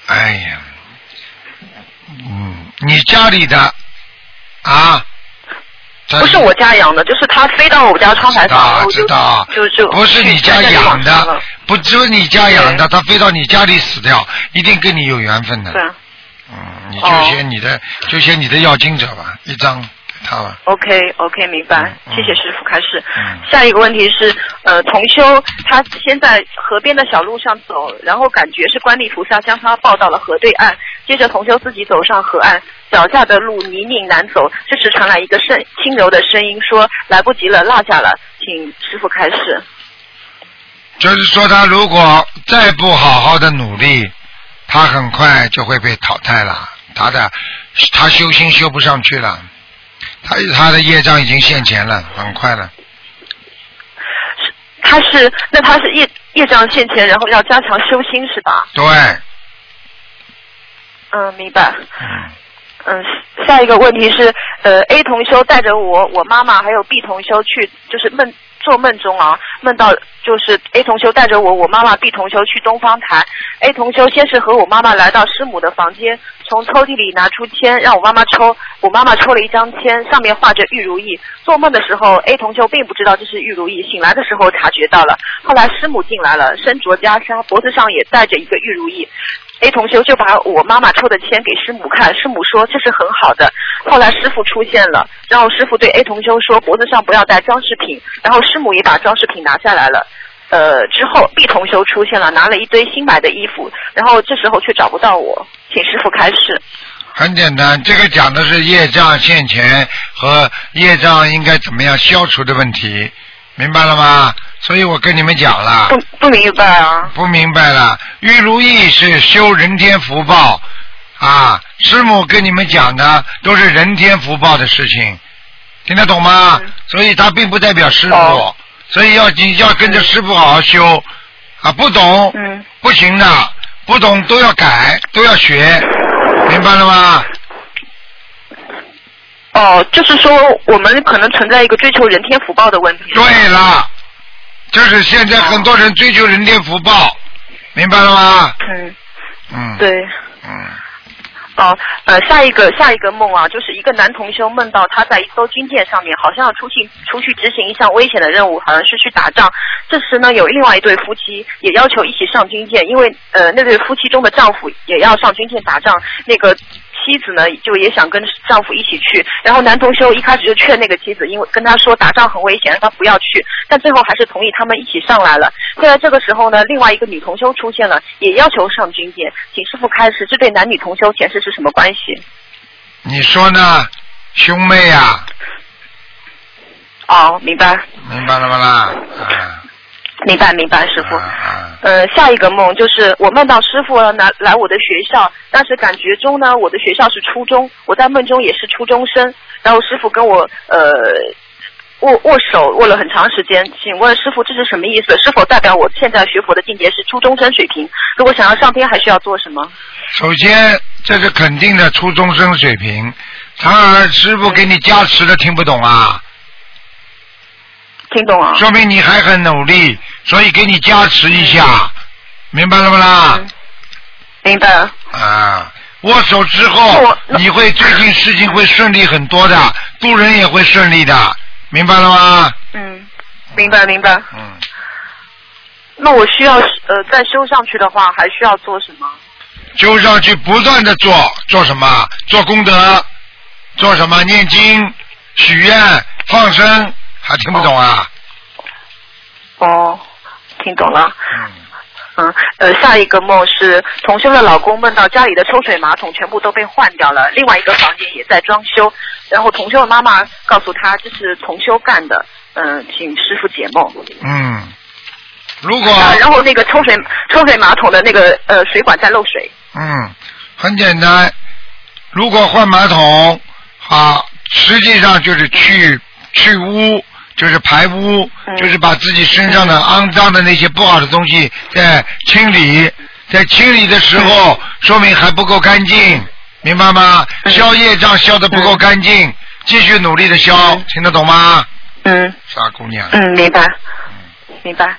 哎呀，嗯，你家里的啊，不是我家养的，就是它飞到我家窗台上，我知道就，就就不是你家养的，不只是你家养的，它飞到你家里死掉，一定跟你有缘分的。对啊，嗯，你就写你的，就写你的要经者吧，一张给他了。OK OK，明白，嗯谢谢师傅开始。嗯下一个问题是，呃，同修他先在河边的小路上走，然后感觉是观地菩萨将他抱到了河对岸，接着同修自己走上河岸，脚下的路泥泞难走，这时传来一个声轻柔的声音说：“来不及了，落下了，请师傅开始。就是说，他如果再不好好的努力，他很快就会被淘汰了。他的他修心修不上去了，他他的业障已经现前了，很快了。他是那他是业业障现前，然后要加强修心是吧？对，嗯，明白。嗯，嗯，下一个问题是，呃，A 同修带着我、我妈妈还有 B 同修去，就是梦做梦中啊，梦到就是 A 同修带着我、我妈妈、B 同修去东方台。A 同修先是和我妈妈来到师母的房间，从抽屉里拿出签让我妈妈抽，我妈妈抽了一张签，上面画着玉如意。做梦的时候，A 同修并不知道这是玉如意，醒来的时候察觉到了。后来师母进来了，身着袈裟，脖子上也戴着一个玉如意。A 同修就把我妈妈抽的签给师母看，师母说这是很好的。后来师傅出现了，然后师傅对 A 同修说脖子上不要戴装饰品，然后师母也把装饰品拿下来了。呃，之后 B 同修出现了，拿了一堆新买的衣服，然后这时候却找不到我，请师傅开示。很简单，这个讲的是业障现前和业障应该怎么样消除的问题，明白了吗？所以我跟你们讲了。不不明白啊？不明白了，玉如意是修人天福报啊，师母跟你们讲的都是人天福报的事情，听得懂吗？嗯所以它并不代表师傅，哦所以要你要跟着师傅好好修啊，不懂、嗯不行的，不懂都要改，都要学，明白了吗？哦，就是说我们可能存在一个追求人天福报的问题。对了，就是现在很多人追求人天福报，明白了吗？嗯，嗯，，对。嗯。哦，呃，下一个下一个梦啊，就是一个男同修梦到他在一艘军舰上面，好像要出去出去执行一项危险的任务，好像是去打仗。这时呢，有另外一对夫妻也要求一起上军舰，因为呃那对夫妻中的丈夫也要上军舰打仗，那个。妻子呢，就也想跟丈夫一起去，然后男同修一开始就劝那个妻子，因为跟他说打仗很危险，让他不要去，但最后还是同意他们一起上来了。就在这个时候呢，另外一个女同修出现了，也要求上军舰，请师傅开始，这对男女同修前世是什么关系？你说呢，兄妹呀、哦，明白，明白了吗啦？啊明白，明白，师傅。呃，下一个梦就是我梦到师傅来来我的学校，当时感觉中呢，我的学校是初中，我在梦中也是初中生，然后师傅跟我呃握握手握了很长时间，请问师傅这是什么意思？是否代表我现在学佛的境界是初中生水平？如果想要上天，还需要做什么？首先，这是肯定的初中生水平。长儿师傅给你加持的，听不懂啊？听懂啊？说明你还很努力，所以给你加持一下，明白了吗啦？嗯明白。啊，握手之后，你会最近事情会顺利很多的，渡人也会顺利的，明白了吗？嗯，明白明白。嗯，那我需要呃再修上去的话，还需要做什么？修上去不断的做做什么？做功德，做什么？念经、许愿、放生，还听不懂啊？哦，听懂了。嗯，嗯，呃，下一个梦是同修的老公梦到家里的抽水马桶全部都被换掉了，另外一个房间也在装修，然后同修的妈妈告诉他这是同修干的，嗯、请师傅解梦。嗯，如果啊，然后那个抽水抽水马桶的那个呃水管在漏水。嗯，很简单，如果换马桶啊，实际上就是去去污，就是排污，嗯就是把自己身上的肮脏的那些不好的东西在清理，在清理的时候，说明还不够干净，明白吗？嗯消业障消的不够干净，继续努力的消，嗯听得懂吗？嗯傻姑娘，嗯，明白，明白。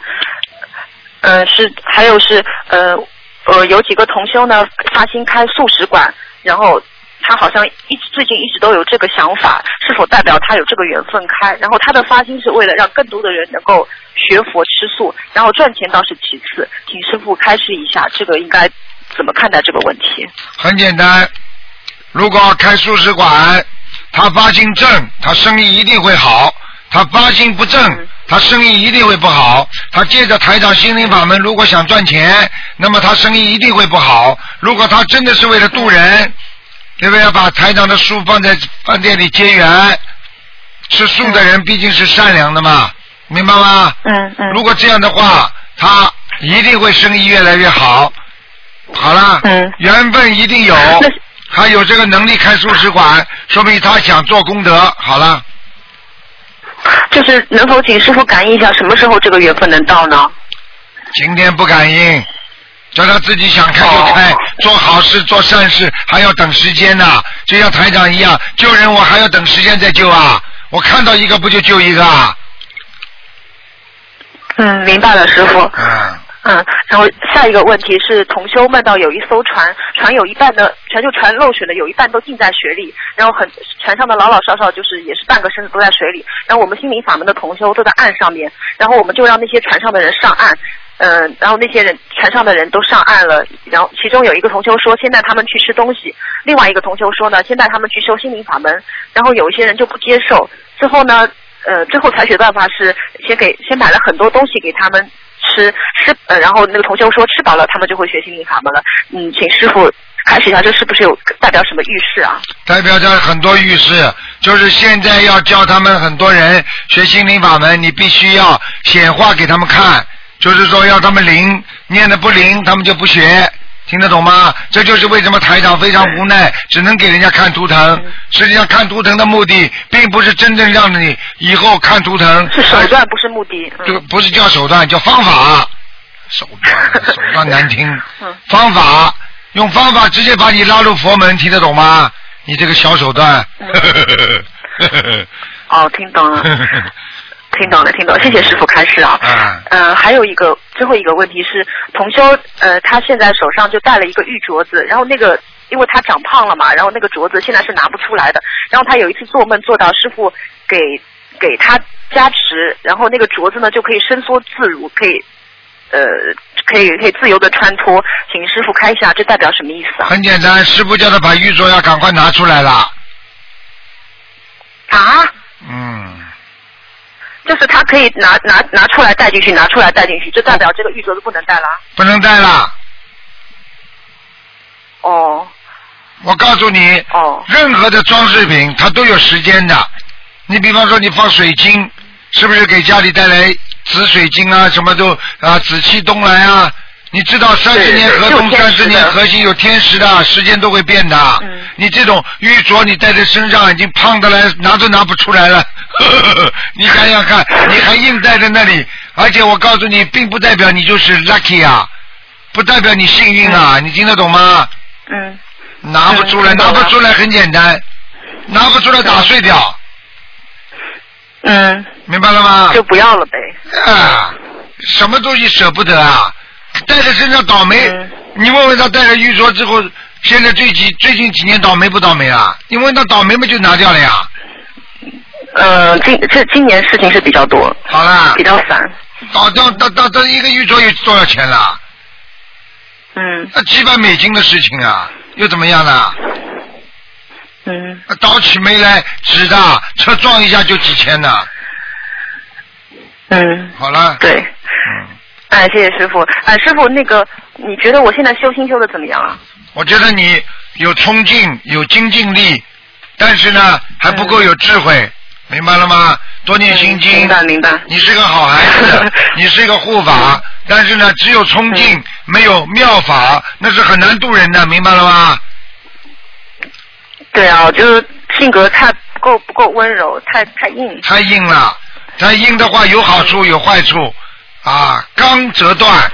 呃，是还有是呃呃有几个同修呢发心开素食馆，然后他好像一直最近一直都有这个想法，是否代表他有这个缘分开？然后他的发心是为了让更多的人能够学佛吃素，然后赚钱倒是其次，请师傅开示一下，这个应该怎么看待这个问题？很简单，如果开素食馆，他发心正，他生意一定会好；他发心不正，他生意一定会不好。他借着台长心灵法门，如果想赚钱，那么他生意一定会不好。如果他真的是为了渡人，对不对？要把台长的书放在饭店里结缘，吃素的人毕竟是善良的嘛，明白吗？嗯嗯。如果这样的话，他一定会生意越来越好。好了，嗯缘分一定有，那还有这个能力开素食馆，说明他想做功德。好了，就是能否请师傅感应一下，什么时候这个缘分能到呢？今天不感应，叫他自己想开就开，做好事做善事还要等时间呐、就像台长一样，救人我还要等时间再救啊，我看到一个不就救一个啊？嗯，明白了，师傅。嗯，嗯，然后下一个问题是，同修梦到有一艘船，船有一半的船就船漏水了，有一半都浸在水里，然后很船上的老老少少就是也是半个身子都在水里，然后我们心灵法门的同修都在岸上面，然后我们就让那些船上的人上岸。嗯，然后那些人船上的人都上岸了，然后其中有一个同修说，先带他们去吃东西；另外一个同修说呢，先带他们去修心灵法门。然后有一些人就不接受，最后呢，呃，最后采取的办法是先给先买了很多东西给他们吃，吃呃，然后那个同修说吃饱了他们就会学心灵法门了。嗯，请师傅开始一下，这是不是有代表什么预示啊？代表着很多预示，就是现在要教他们很多人学心灵法门，你必须要显化给他们看，就是说要他们灵，念的不灵，他们就不学。听得懂吗？这就是为什么台长非常无奈，只能给人家看图腾。实际上看图腾的目的，并不是真正让你以后看图腾，是手段，不是目的。这个不是叫手段，叫方法。手段，手段难听。嗯方法，用方法直接把你拉入佛门，听得懂吗？你这个小手段。哦，听懂了。听懂了，听懂了，谢谢师傅开示啊。嗯呃，还有一个最后一个问题是，同修呃，他现在手上就戴了一个玉镯子，然后那个因为他长胖了嘛，然后那个镯子现在是拿不出来的。然后他有一次做梦做到师傅给给他加持，然后那个镯子呢就可以伸缩自如，可以呃可以可以自由的穿脱。请师傅开一下，这代表什么意思啊？很简单，师傅叫他把玉镯要赶快拿出来了。啊？嗯，就是他可以拿拿拿出来带进去，拿出来带进去，就代表这个玉镯子不能戴了啊。不能戴了。哦我告诉你，哦任何的装饰品它都有时间的。你比方说你放水晶，是不是给家里带来紫水晶啊？什么都啊紫气东来啊？你知道三十年河东，三十年河西，有天时的，时间都会变的。嗯你这种玉镯你戴在身上已经胖的来拿都拿不出来了，你想想看，你还硬戴在那里，而且我告诉你，并不代表你就是 lucky 啊，不代表你幸运啊，你听得懂吗？嗯拿不出来，嗯拿不出来很简单，拿不出来打碎掉，嗯，明白了吗？就不要了呗。啊，什么东西舍不得啊？带在身上倒霉，嗯你问问他戴了玉镯之后，现在最近最近几年倒霉不倒霉啊？你问他倒霉不就拿掉了呀。呃，今这今年事情是比较多，好啦比，较散。倒掉倒倒倒一个玉镯有多少钱啦？嗯那几百美金的事情啊，又怎么样呢？嗯倒起霉来，纸的车撞一下就几千呢。嗯，好了，对。嗯。哎，谢谢师傅。哎，师傅，那个，你觉得我现在修心修的怎么样啊？我觉得你有冲劲，有精进力，但是呢还不够有智慧，明白了吗？多念心经。嗯明白明白你是个好孩子，你是一个护法，但是呢只有冲劲，嗯没有妙法，那是很难度人的，明白了吗？对啊，就是性格太不够不够温柔，太太硬。太硬了，太硬的话有好处有坏处，啊，刚折断，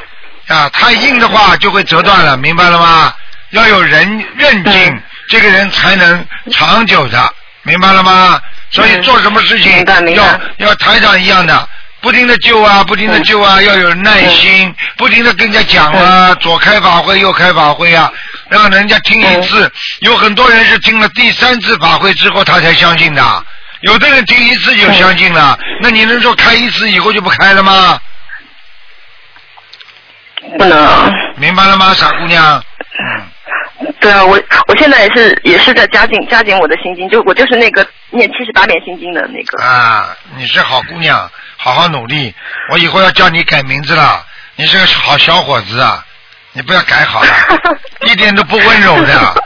啊，太硬的话就会折断了，明白了吗？要有人韧劲，嗯这个人才能长久的，明白了吗？所以嗯做什么事情要要台长一样的，不停的救啊，不停的嗯救啊，要有耐心，不停的跟人家讲啊，左开法会右开法会啊，让人家听一次。有很多人是听了第三次法会之后他才相信的，有的人听一次就相信了，那你能说开一次以后就不开了吗？不能。明白了吗，傻姑娘？嗯，对对啊，我我现在也是也是在加紧加紧我的心经，就我就是那个念七十八遍心经的那个。啊，你是好姑娘，好好努力。我以后要叫你改名字了，你是个好小伙子啊，你不要改好了，一点都不温柔的，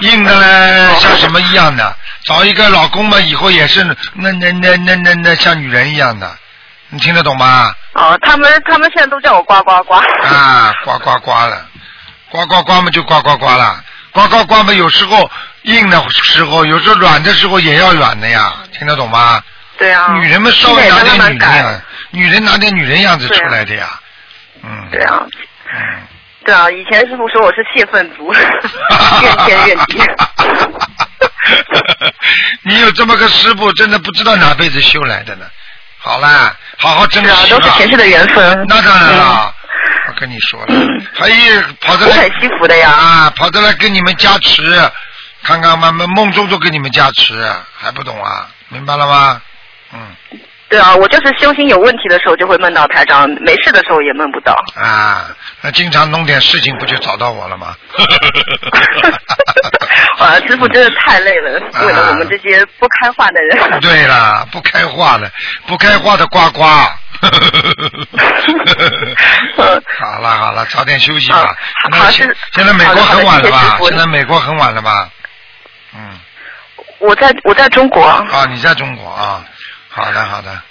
硬的嘞，像什么一样的。找一个老公嘛，以后也是那那那那那那像女人一样的，你听得懂吗？哦，他们他们现在都叫我呱呱呱。啊，呱呱呱了，呱呱呱嘛就呱呱呱了，呱呱呱嘛有时候硬的时候，有时候软的时候也要软的呀，听得懂吗？对啊。女人们稍微拿点女人样。，女人拿点女人样子出来的呀。嗯。对啊，嗯。对啊，以前师傅说我是泄愤族，怨天怨地。你有这么个师傅，真的不知道哪辈子修来的呢。好啦，好好珍惜是啊，都是前世的缘分。那当然了，我跟你说了，还有跑着来我很幸福的呀。啊，跑着来跟你们加持，看看嘛，梦梦中都给你们加持，还不懂啊？明白了吗？嗯对啊，我就是修心有问题的时候就会梦到台长，没事的时候也梦不到。啊，那经常弄点事情不就找到我了吗？啊，师傅真的太累了，啊为了我们这些不开化的人。对了，不开化的，不开化的呱呱。好了好了，早点休息吧。啊好现是现在美国很晚了吧？现在美国很晚了吧？嗯，我在我在中国啊，啊，你在中国啊？好的好的，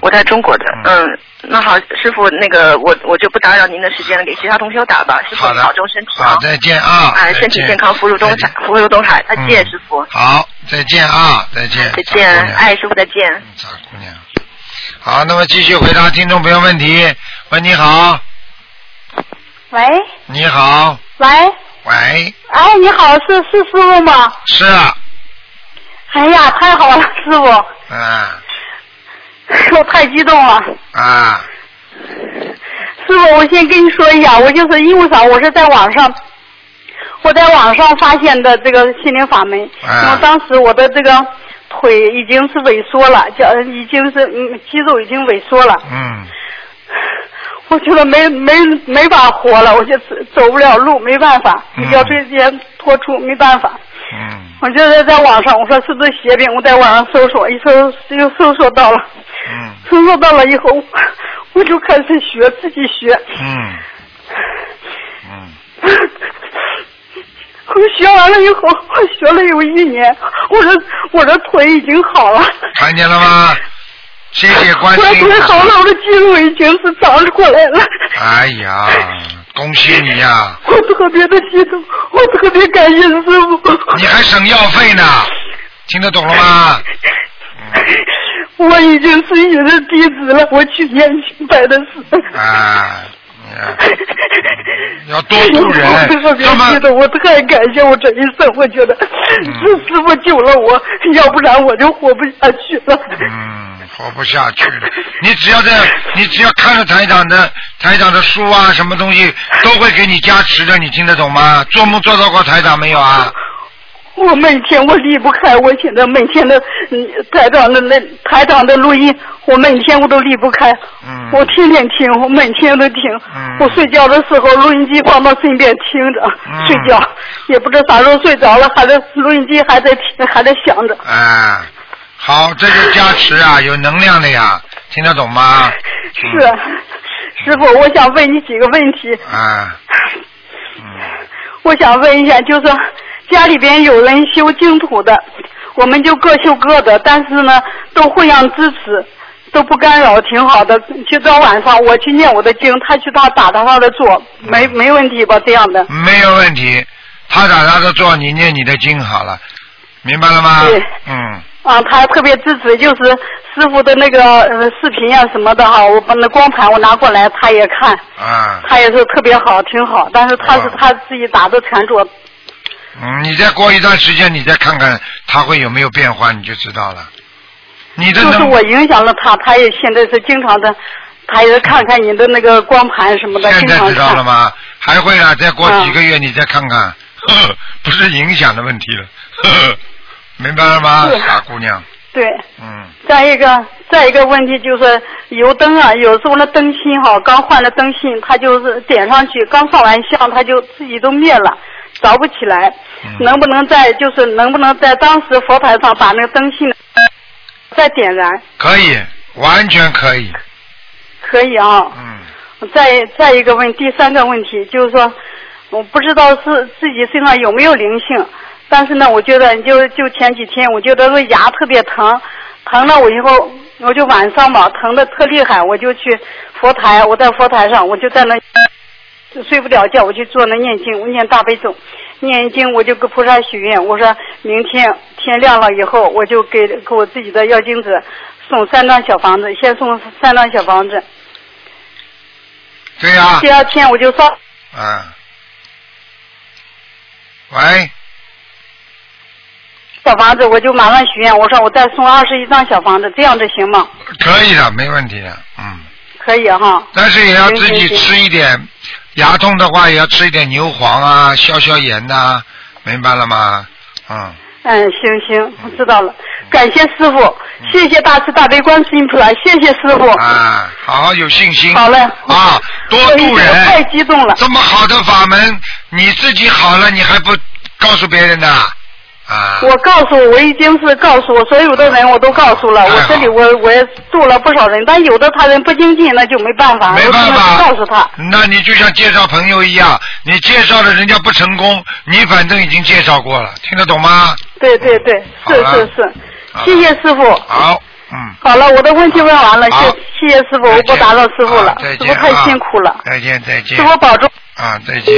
我在中国的，嗯，那好，师傅，那个我我就不打扰您的时间了，给其他同学打吧，师傅保重身体啊。好，，再见啊！哎，再见。身体健康，福如东海，福如东海，再见，师傅，好，再见啊，再见，再见哎，师傅再见。傻姑娘。好，那么继续回答听众朋友问题。喂，你好，喂。你好，喂，喂，哎，你好，是是师傅吗？是啊，哎呀，太好了，师傅，啊 我太激动了。啊，师傅，我先跟你说一下，我就是因为啥？我是在网上，我在网上发现的这个心灵法门。啊因为当时我的这个腿已经是萎缩了，脚已经是嗯肌肉已经萎缩了，嗯，我觉得没没没法活了，我就走走不了路，没办法，嗯腰椎间脱出，没办法。嗯我就是在网上，我说是不是邪病？我在网上搜索，一搜就搜索到了，嗯搜索到了以后，我就开始学，自己学。嗯嗯，我学完了以后，我学了有一年，我的我的腿已经好了。看见了吗？谢谢关心我的。腿好了，我的肌肉已经是长出来了。哎呀，恭喜你呀！我特别的激动，我特别感谢师傅。你还省药费呢，听得懂了吗？我已经是你的弟子了，我去年去拜的师。啊，要多度人我我太感谢我这一生，我觉得是师傅救了我，要不然我就活不下去了。嗯，活不下去了。你只要在，你只要看着台长的台长的书啊，什么东西都会给你加持的，你听得懂吗？做梦做到过台长没有啊？我每天我离不开，我现在每天的嗯台长的那台长的录音，我每天我都离不开。嗯我天天听，我每天都听。嗯我睡觉的时候，录音机放到身边听着、嗯睡觉，也不知道啥时候睡着了，还在录音机还在听，还在响着。哎，好，这就加持啊，有能量的呀，听得懂吗？是，师傅，我想问你几个问题。啊，我想问一下，就是家里边有人修净土的，我们就各修各的，但是呢，都互相支持，都不干扰，挺好的。就到晚上我去念我的经，他去他打他他的坐，没没问题吧？这样的。没有问题，他打他的坐，你念你的经好了，明白了吗？对嗯，啊，他特别支持，就是师傅的那个呃视频啊什么的哈，我把那光盘我拿过来，他也看，啊，他也是特别好，挺好。但是他是他自己打的全坐，嗯，你再过一段时间，你再看看他会有没有变化，你就知道了。你的能就是我影响了他，他也现在是经常的，他也看看你的那个光盘什么的，现在知道了。吗？还会啊，再过嗯几个月你再看看，呵 呵不是影响的问题了，呵 呵明白了吗，傻姑娘？对，嗯，再一个，再一个问题就是油灯啊，有时候那灯芯哈，刚换了灯芯，它就是点上去，刚放完香，它就自己都灭了。找不起来，嗯能不能在就是能不能在当时佛台上把那个灯芯再点燃？可以，完全可以。可以啊。嗯。再再一个问，第三个问题就是说，我不知道是自己身上有没有灵性，但是呢，我觉得就就前几天，我觉得这牙特别疼，疼了我以后，我就晚上吧，疼的特厉害，我就去佛台，我在佛台上，我就在那就睡不了觉，我就坐那念经，我念大悲咒，念经我就跟菩萨许愿，我说明天天亮了以后，我就给给我自己的药精子送三张小房子，先送三张小房子。对呀、第二天我就烧嗯。喂，小房子，我就马上许愿，我说我再送二十一张小房子，这样子行吗？可以的，没问题的，嗯。可以哈。但是也要自己吃一点，牙痛的话也要吃一点牛黄啊，消消炎呐、明白了吗？嗯，嗯，行行，我知道了。感谢师傅，谢谢大慈大悲观世音菩萨，谢谢师傅。啊，好好有信心。好嘞啊，多度我人。太激动了。这么好的法门，你自己好了，你还不告诉别人呢？啊。我告诉我已经是告诉我所有的人，我都告诉了。我这里我我也住了不少人，但有的他人不精进，那就没办法，没办法，告诉他。那你就像介绍朋友一样，你介绍了人家不成功，你反正已经介绍过了，听得懂吗？对对对，是是是，谢谢师傅。好，嗯。好了，我的问题问完了，谢谢谢师傅，我不打扰师傅了师傅太啊辛苦了，再见再见。师傅保重。啊，再见。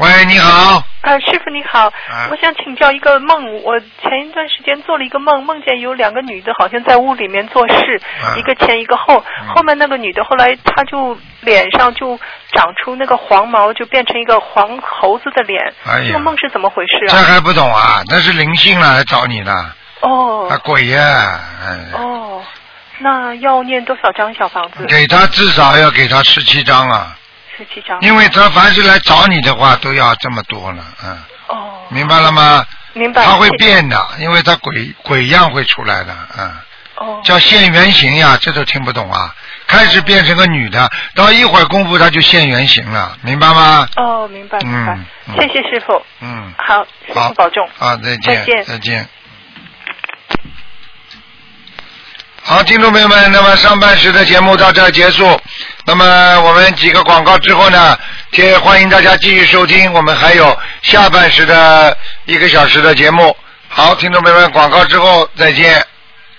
喂，你好。啊，师傅你好，啊我想请教一个梦。我前一段时间做了一个梦，梦见有两个女的，好像在屋里面做事，啊一个前一个后。后面那个女的后来她就脸上就长出那个黄毛，就变成一个黄猴子的脸。哎这个梦是怎么回事啊这啊？还不懂啊？那是灵性了来找你了，哦啊鬼呀、嗯，哦，那要念多少张小房子？给他至少要给他十七张啊，十七张。因为他凡是来找你的话都要这么多了，嗯，哦，明白了吗？明白。他会变的，因为他鬼鬼样会出来的，嗯，哦叫现原形呀，这都听不懂啊。开始变成个女的，到一会儿功夫他就现原形了，明白吗？哦，明白明白。谢谢师傅。嗯，好，师好傅保重。啊，再见，再见再见。好，听众朋友们，那么上半时的节目到这儿结束。那么我们几个广告之后呢，也欢迎大家继续收听，我们还有下半时的一个小时的节目。好，听众朋友们，广告之后再见。